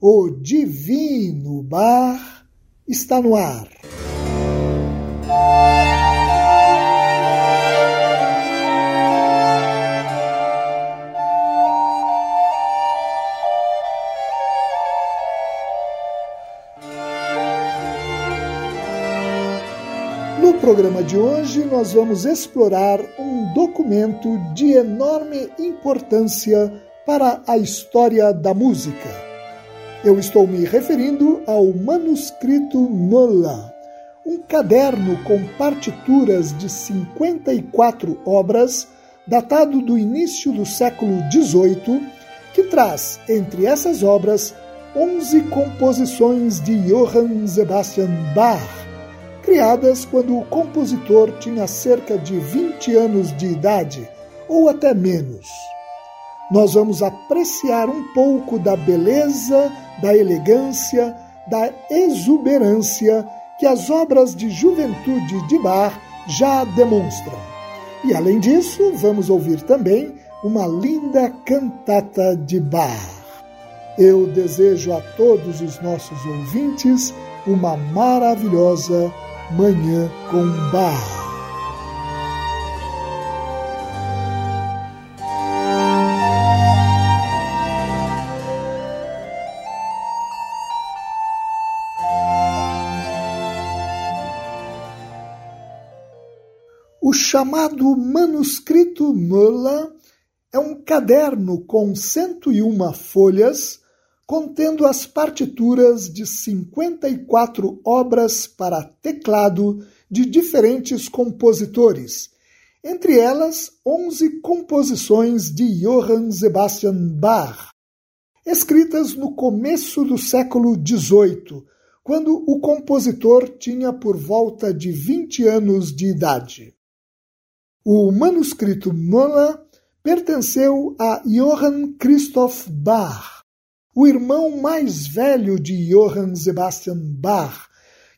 o Divino Bar está no ar. No programa de hoje, nós vamos explorar um documento de enorme importância para a história da música eu estou me referindo ao manuscrito Nola, um caderno com partituras de 54 obras, datado do início do século XVIII, que traz, entre essas obras, 11 composições de Johann Sebastian Bach, criadas quando o compositor tinha cerca de 20 anos de idade, ou até menos. Nós vamos apreciar um pouco da beleza da elegância, da exuberância que as obras de juventude de Bach já demonstram. E além disso, vamos ouvir também uma linda cantata de Bach. Eu desejo a todos os nossos ouvintes uma maravilhosa Manhã com Bach. Chamado Manuscrito Möller é um caderno com 101 folhas contendo as partituras de 54 obras para teclado de diferentes compositores, entre elas 11 composições de Johann Sebastian Bach, escritas no começo do século XVIII, quando o compositor tinha por volta de 20 anos de idade. O manuscrito Möller pertenceu a Johann Christoph Bach, o irmão mais velho de Johann Sebastian Bach,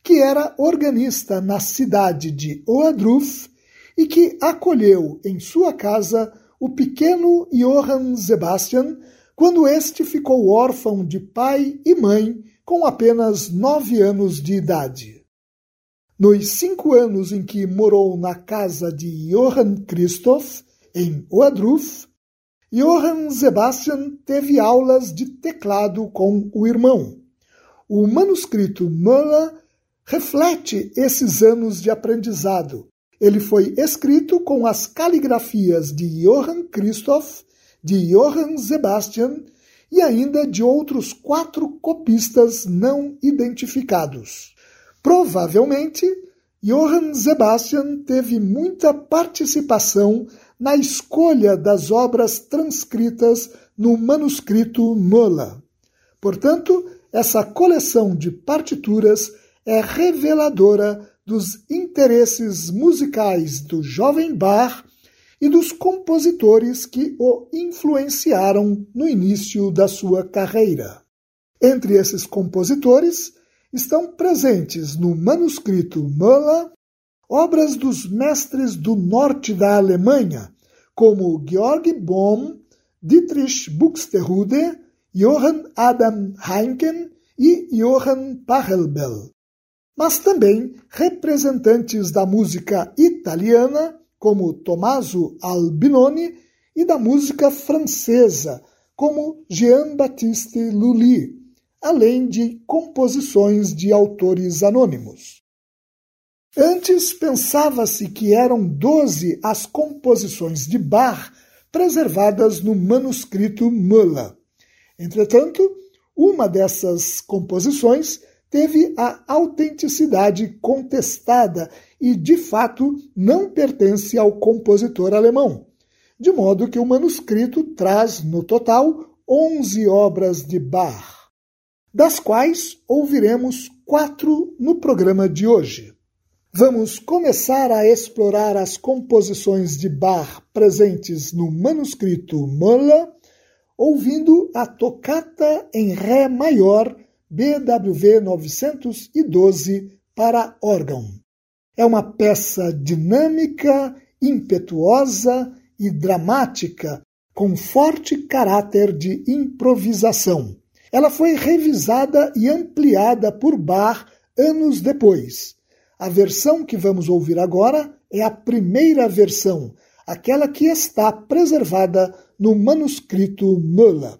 que era organista na cidade de Oadruf e que acolheu em sua casa o pequeno Johann Sebastian quando este ficou órfão de pai e mãe com apenas nove anos de idade. Nos cinco anos em que morou na casa de Johann Christoph, em Oadruf, Johann Sebastian teve aulas de teclado com o irmão. O manuscrito Möller reflete esses anos de aprendizado. Ele foi escrito com as caligrafias de Johann Christoph, de Johann Sebastian e ainda de outros quatro copistas não identificados. Provavelmente, Johann Sebastian teve muita participação na escolha das obras transcritas no manuscrito Möller. Portanto, essa coleção de partituras é reveladora dos interesses musicais do jovem Bach e dos compositores que o influenciaram no início da sua carreira. Entre esses compositores, estão presentes no manuscrito Möller obras dos mestres do norte da Alemanha, como Georg Bohm, Dietrich Buxtehude, Johann Adam Heinken e Johann Pachelbel. mas também representantes da música italiana, como Tommaso Albinoni, e da música francesa, como Jean-Baptiste Lully, além de composições de autores anônimos. Antes pensava-se que eram doze as composições de Bach preservadas no manuscrito Müller. Entretanto, uma dessas composições teve a autenticidade contestada e, de fato, não pertence ao compositor alemão, de modo que o manuscrito traz, no total, onze obras de Bach, das quais ouviremos quatro no programa de hoje. Vamos começar a explorar as composições de Bach presentes no manuscrito Müller, ouvindo a tocata em Ré maior BWV 912 para órgão. É uma peça dinâmica, impetuosa e dramática, com forte caráter de improvisação. Ela foi revisada e ampliada por Bach anos depois. A versão que vamos ouvir agora é a primeira versão, aquela que está preservada no manuscrito Müller.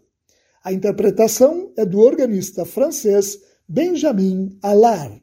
A interpretação é do organista francês Benjamin Allard.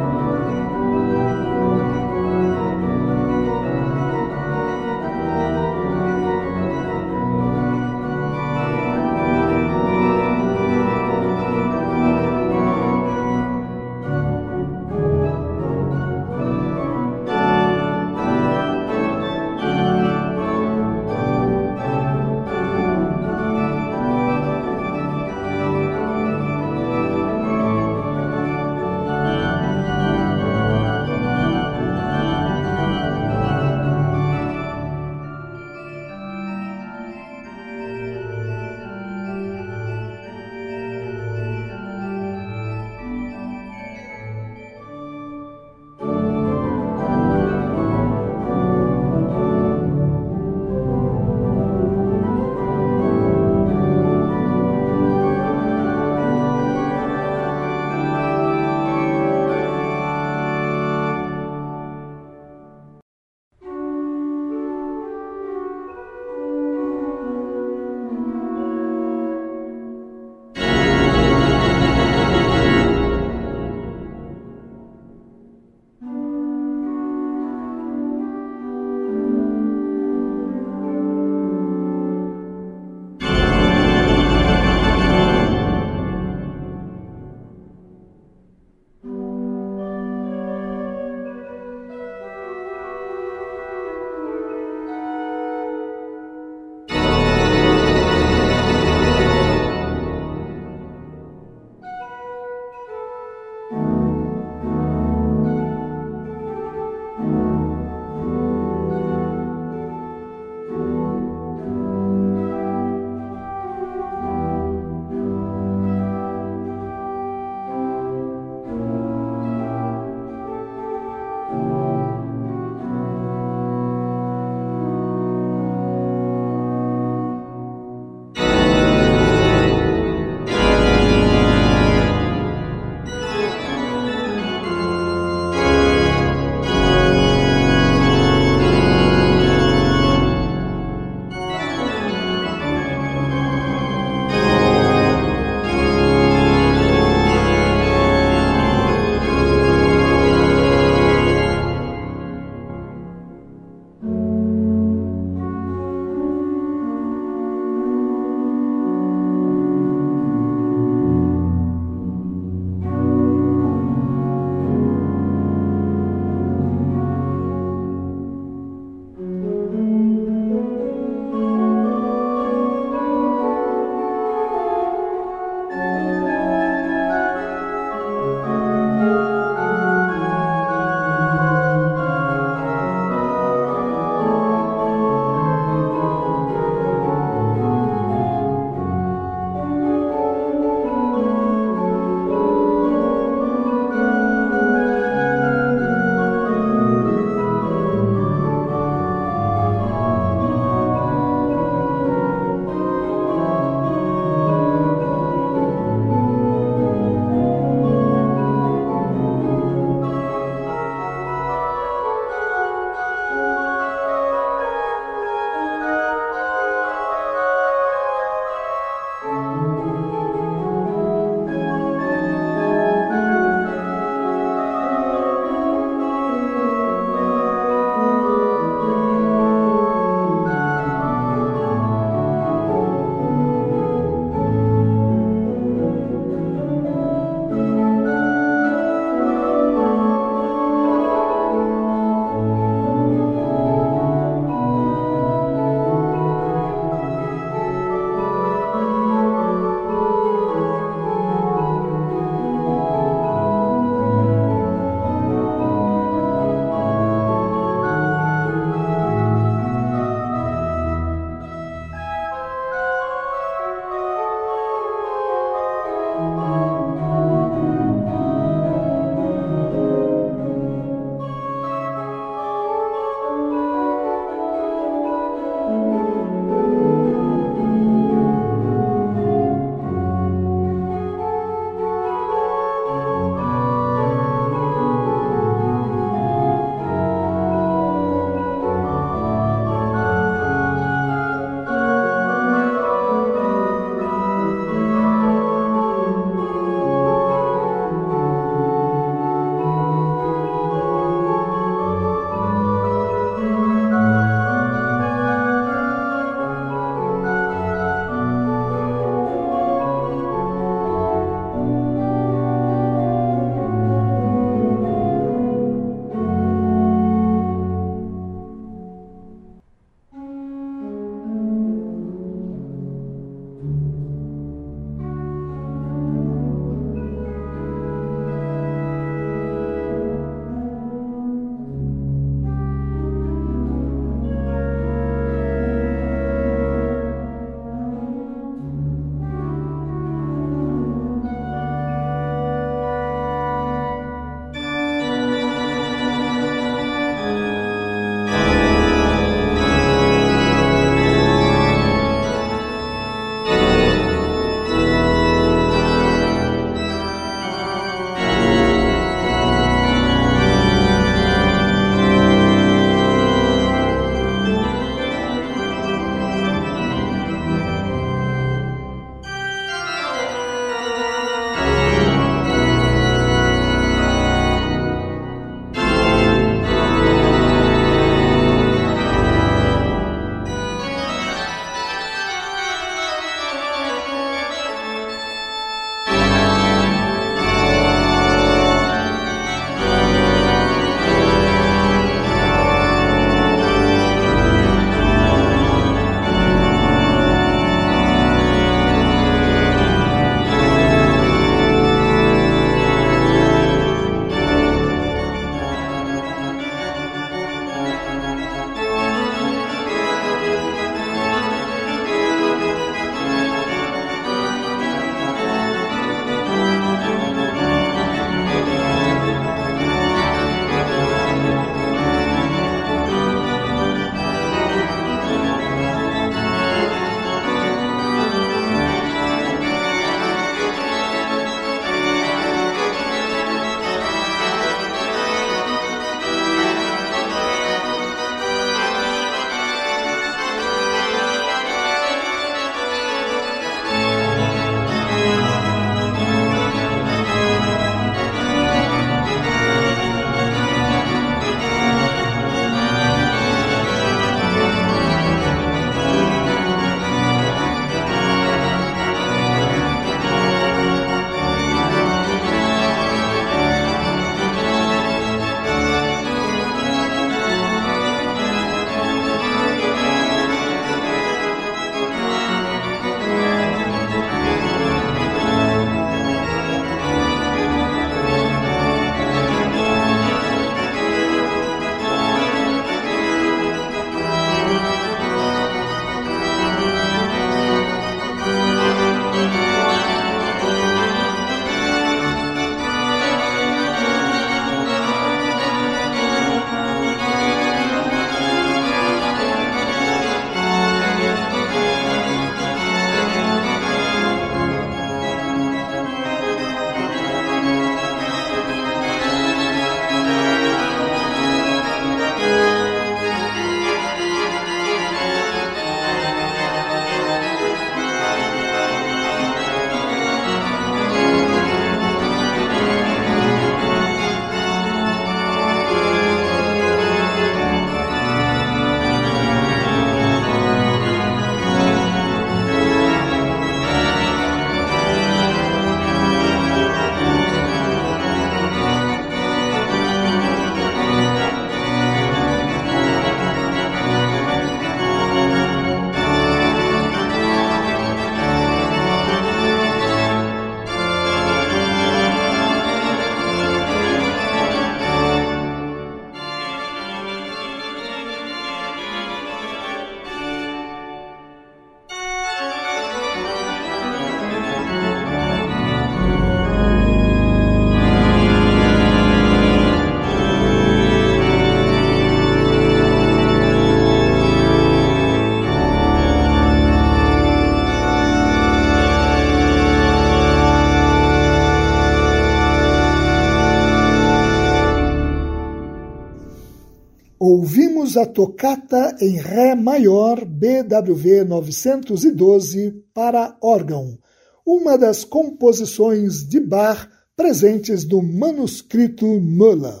A tocata em Ré maior BWV 912 para órgão, uma das composições de Bach presentes no manuscrito Müller.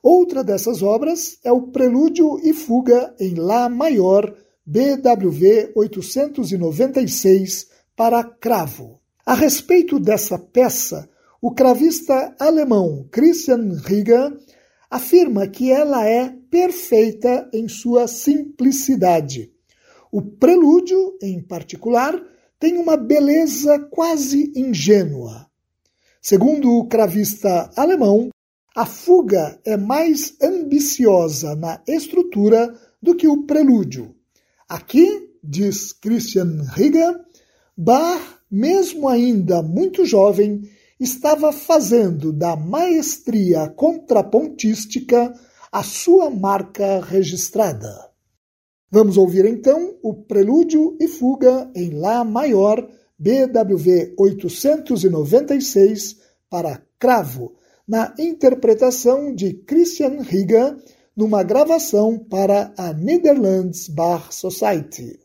Outra dessas obras é o Prelúdio e Fuga em Lá maior BWV 896 para cravo. A respeito dessa peça, o cravista alemão Christian Rieger afirma que ela é perfeita em sua simplicidade. O prelúdio, em particular, tem uma beleza quase ingênua. Segundo o cravista alemão, a fuga é mais ambiciosa na estrutura do que o prelúdio. Aqui, diz Christian Rieger, Bach, mesmo ainda muito jovem, estava fazendo da maestria contrapontística a sua marca registrada. Vamos ouvir então o Prelúdio e Fuga em Lá maior, BWV 896, para cravo, na interpretação de Christian Rieger, numa gravação para a Netherlands Bar Society.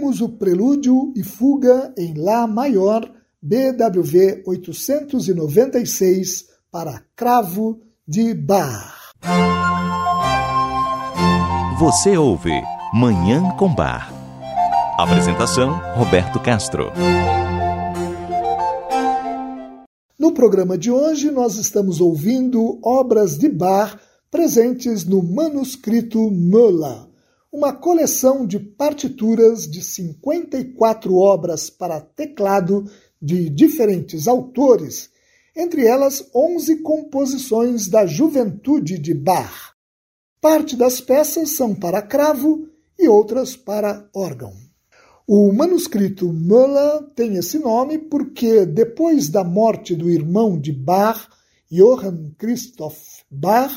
Ouvimos o Prelúdio e Fuga em Lá maior, BWV 896, para Cravo de Bar. Você ouve Manhã com Bar. Apresentação: Roberto Castro. No programa de hoje, nós estamos ouvindo obras de Bar presentes no manuscrito Möller uma coleção de partituras de 54 obras para teclado de diferentes autores, entre elas 11 composições da juventude de Bach. Parte das peças são para cravo e outras para órgão. O manuscrito Müller tem esse nome porque, depois da morte do irmão de Bach, Johann Christoph Bach,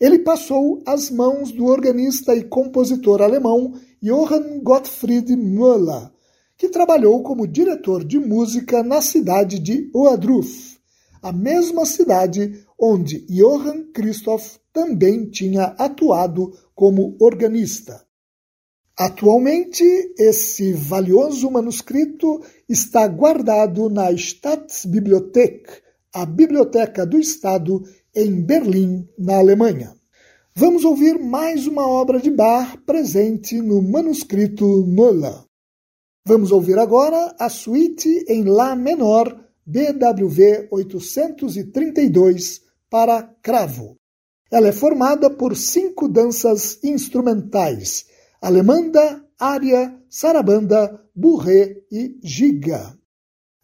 ele passou às mãos do organista e compositor alemão Johann Gottfried Müller, que trabalhou como diretor de música na cidade de Oadruf, a mesma cidade onde Johann Christoph também tinha atuado como organista. Atualmente, esse valioso manuscrito está guardado na Staatsbibliothek, a Biblioteca do Estado, em Berlim, na Alemanha. Vamos ouvir mais uma obra de Bach presente no manuscrito Müller. Vamos ouvir agora a suíte em Lá menor, BWV 832, para cravo. Ela é formada por cinco danças instrumentais alemanda, área, sarabanda, burré e giga.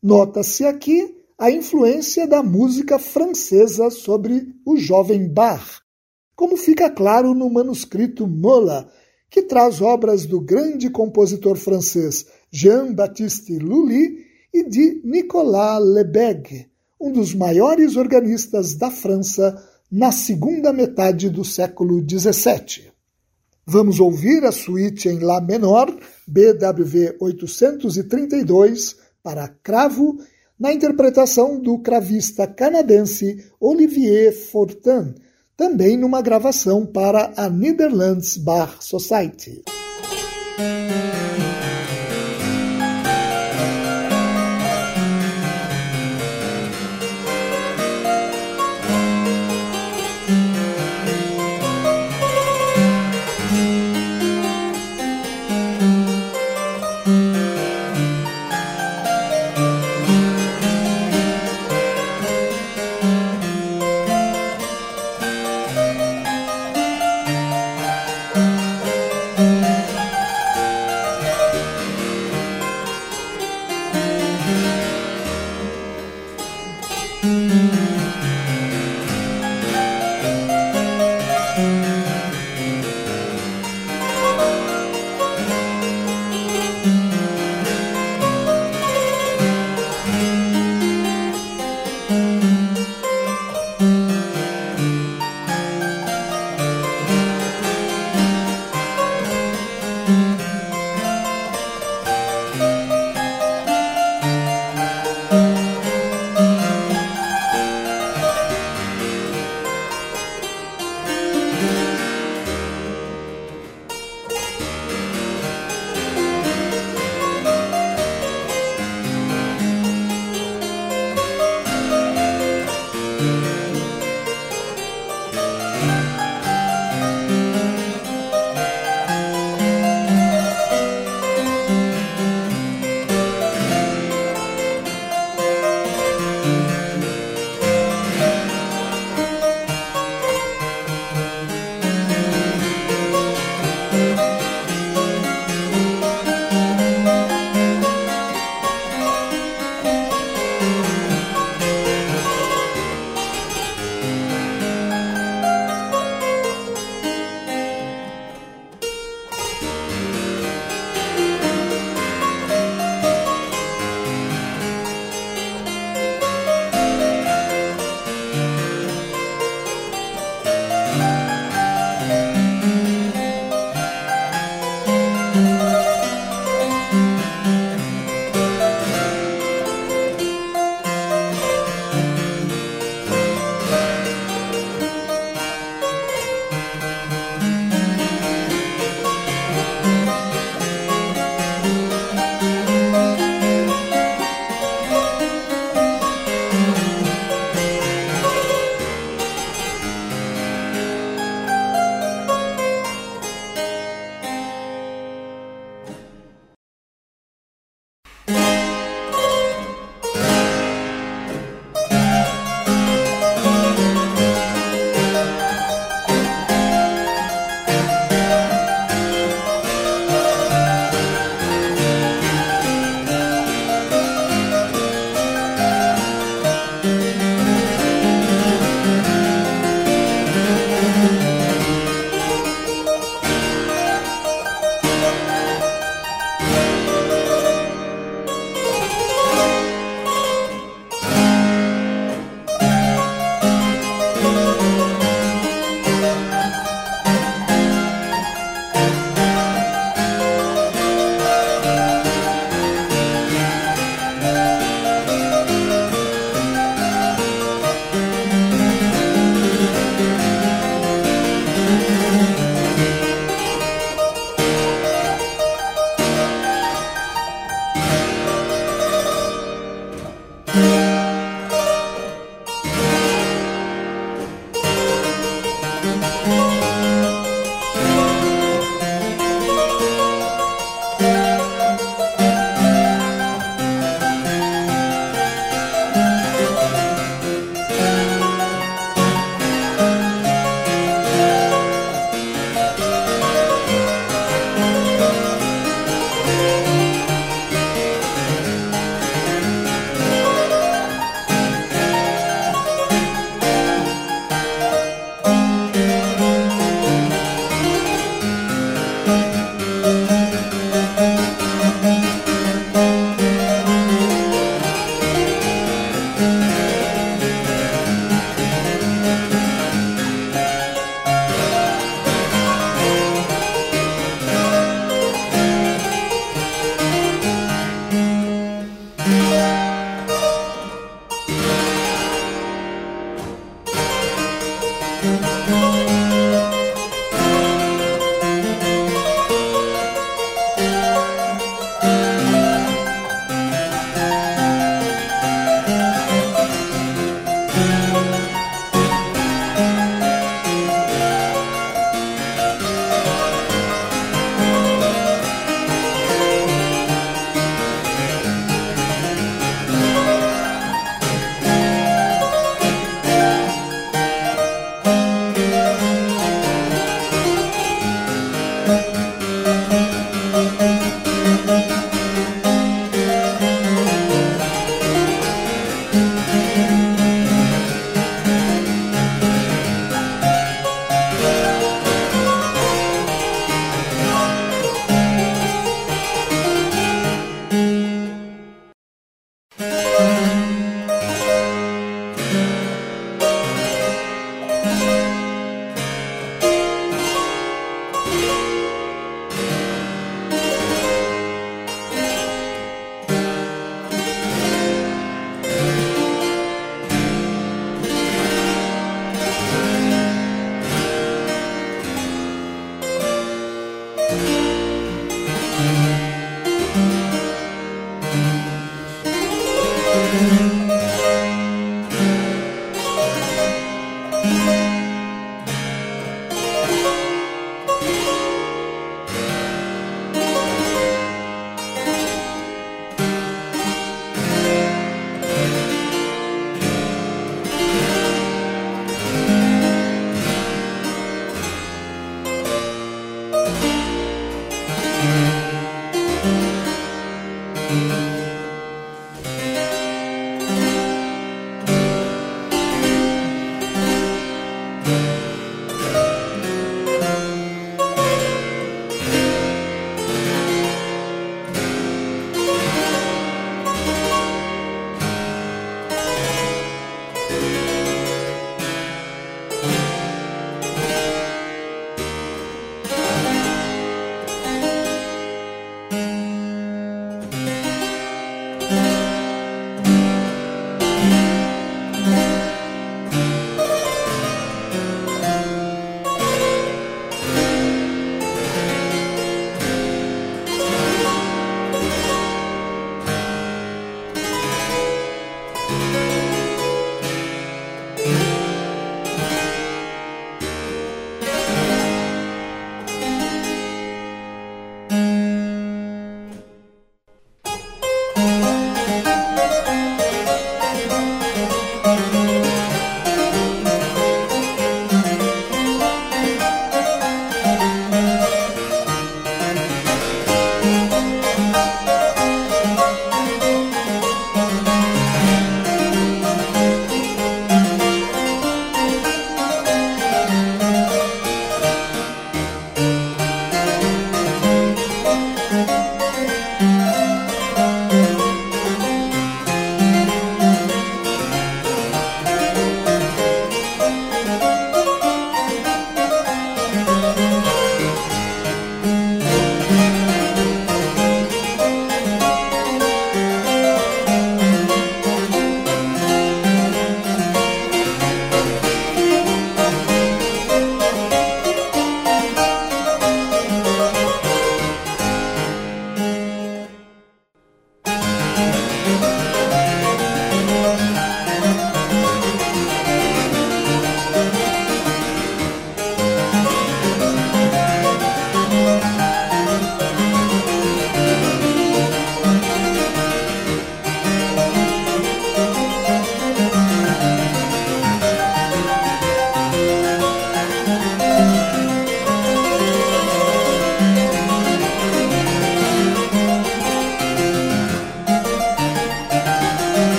Nota-se aqui a influência da música francesa sobre o jovem Bach, como fica claro no manuscrito Mola, que traz obras do grande compositor francês Jean-Baptiste Lully e de Nicolas Lebègue, um dos maiores organistas da França na segunda metade do século XVII. Vamos ouvir a suíte em Lá menor, BWV 832, para cravo, na interpretação do cravista canadense Olivier Fortin, também numa gravação para a Netherlands Bar Society.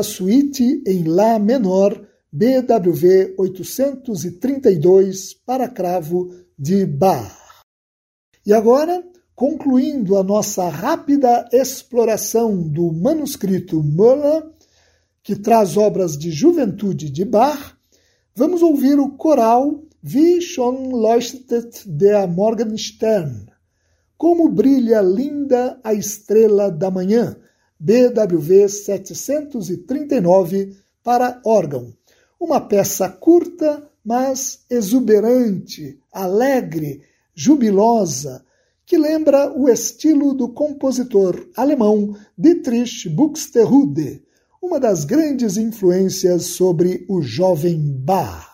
Ouvimos a suíte em Lá menor, BWV 832 para cravo de Bach. E agora, concluindo a nossa rápida exploração do manuscrito Müller, que traz obras de juventude de Bach, vamos ouvir o coral Wie schon leuchtet der Morgenstern, Como brilha linda a estrela da manhã, BWV 739 para órgão. Uma peça curta, mas exuberante, alegre, jubilosa, que lembra o estilo do compositor alemão Dietrich Buxtehude, uma das grandes influências sobre o jovem Bach.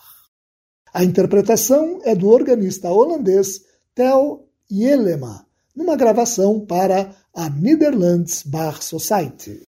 A interpretação é do organista holandês Theo Yelema, numa gravação para a Netherlands Bar Society.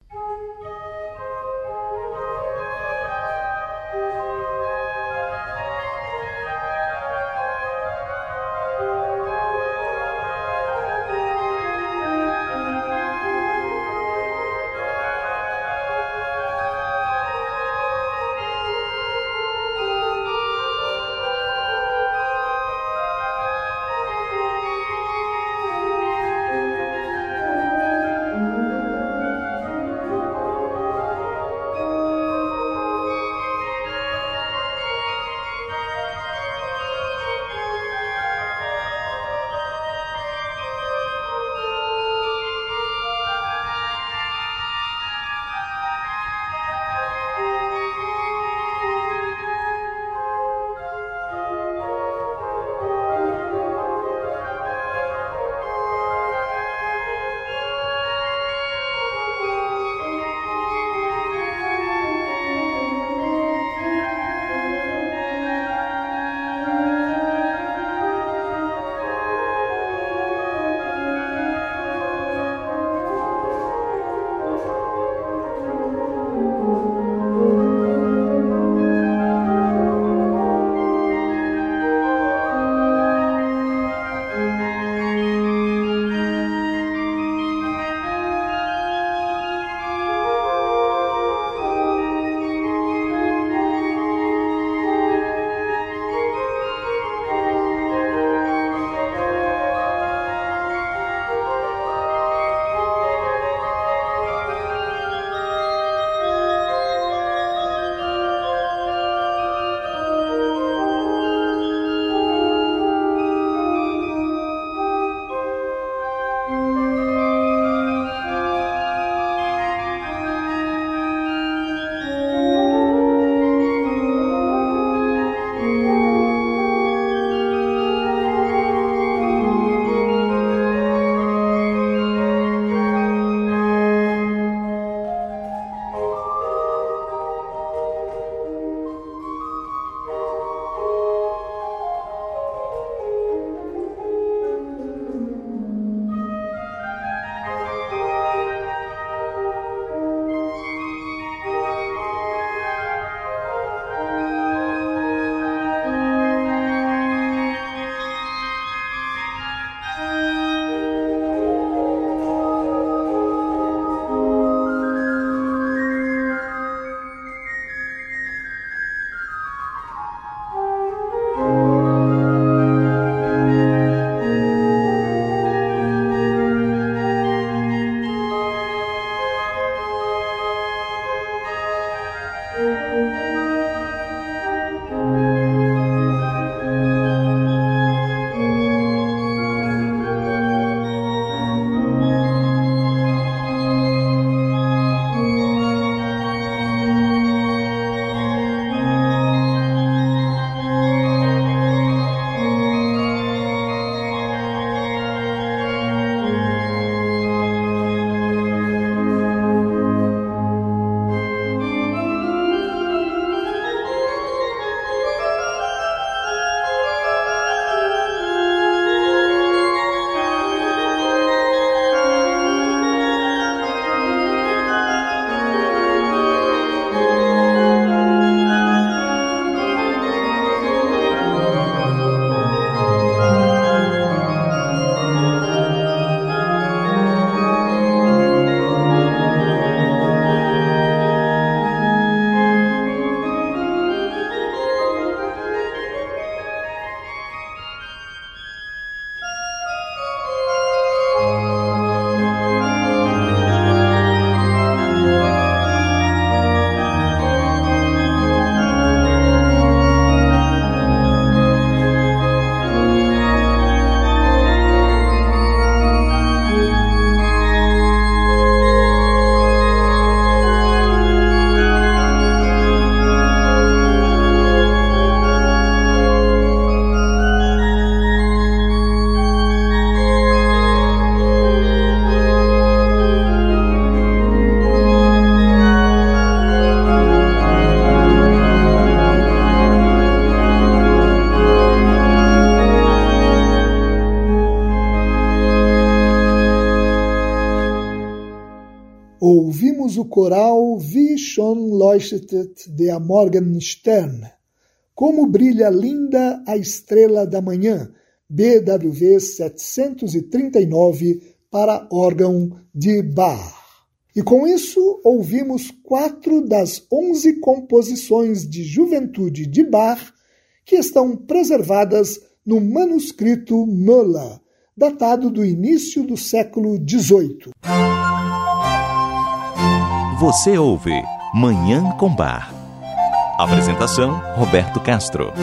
Leuchtet der Morgenstern, Como brilha linda a estrela da manhã, BWV 739 para órgão de Bach. E com isso ouvimos quatro das onze composições de juventude de Bach que estão preservadas no manuscrito Müller, datado do início do século XVIII. Você ouve Manhã com Bar. Apresentação: Roberto Castro.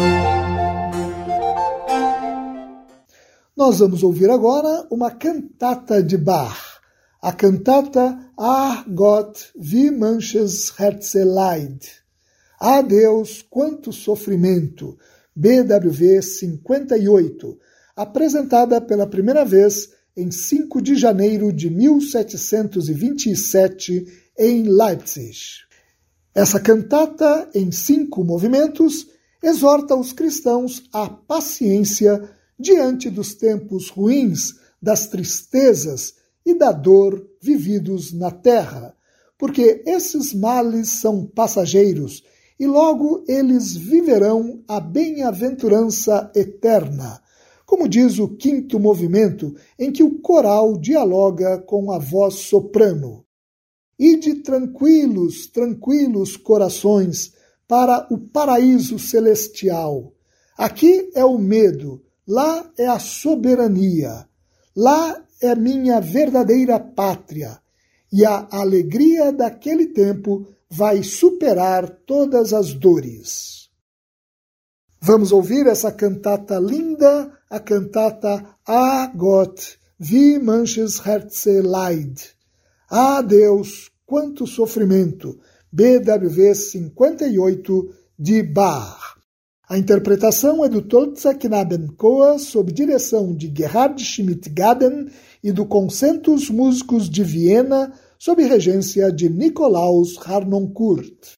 Nós vamos ouvir agora uma cantata de Bach, a cantata Ah Gott, wie manches Herzeleid. Ah Deus, quanto sofrimento, BWV 58, apresentada pela primeira vez em 5 de janeiro de 1727 em Leipzig. Essa cantata, em cinco movimentos, exorta os cristãos à paciência diante dos tempos ruins, das tristezas e da dor vividos na terra, porque esses males são passageiros e logo eles viverão a bem-aventurança eterna, como diz o quinto movimento, em que o coral dialoga com a voz soprano. Ide tranquilos, tranquilos corações para o paraíso celestial. Aqui é o medo, Lá é a soberania, lá é minha verdadeira pátria, e a alegria daquele tempo vai superar todas as dores. Vamos ouvir essa cantata linda, a cantata Ah Gott, wie manches Herze leid. Ah Deus, quanto sofrimento. BWV 58 de Bach. A interpretação é do Tolza Knabenchor sob direção de Gerhard Schmidt-Gaden e do Concentus Músicos de Viena sob regência de Nikolaus Harnoncourt.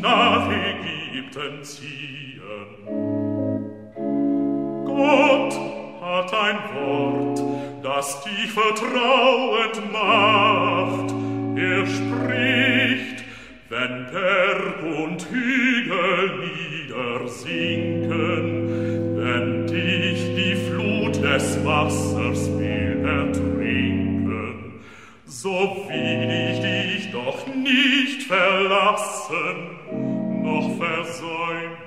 Nach Ägypten ziehen. Gott hat ein Wort, das dich vertrauend macht. Er spricht, wenn Berg und Hügel niedersinken, wenn dich die Flut des Wassers will ertrinken, so will ich dich doch nicht verlassen, noch versäumt.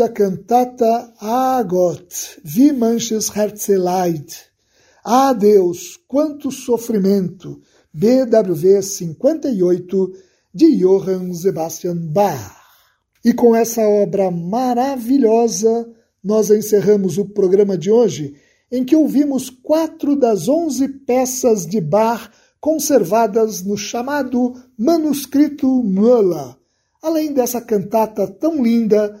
A cantata Ah Gott, wie manches Herzeleid. Ah Deus, quanto sofrimento, BWV 58, de Johann Sebastian Bach. E com essa obra maravilhosa, nós encerramos o programa de hoje, em que ouvimos quatro das onze peças de Bach conservadas no chamado Manuscrito Müller, além dessa cantata tão linda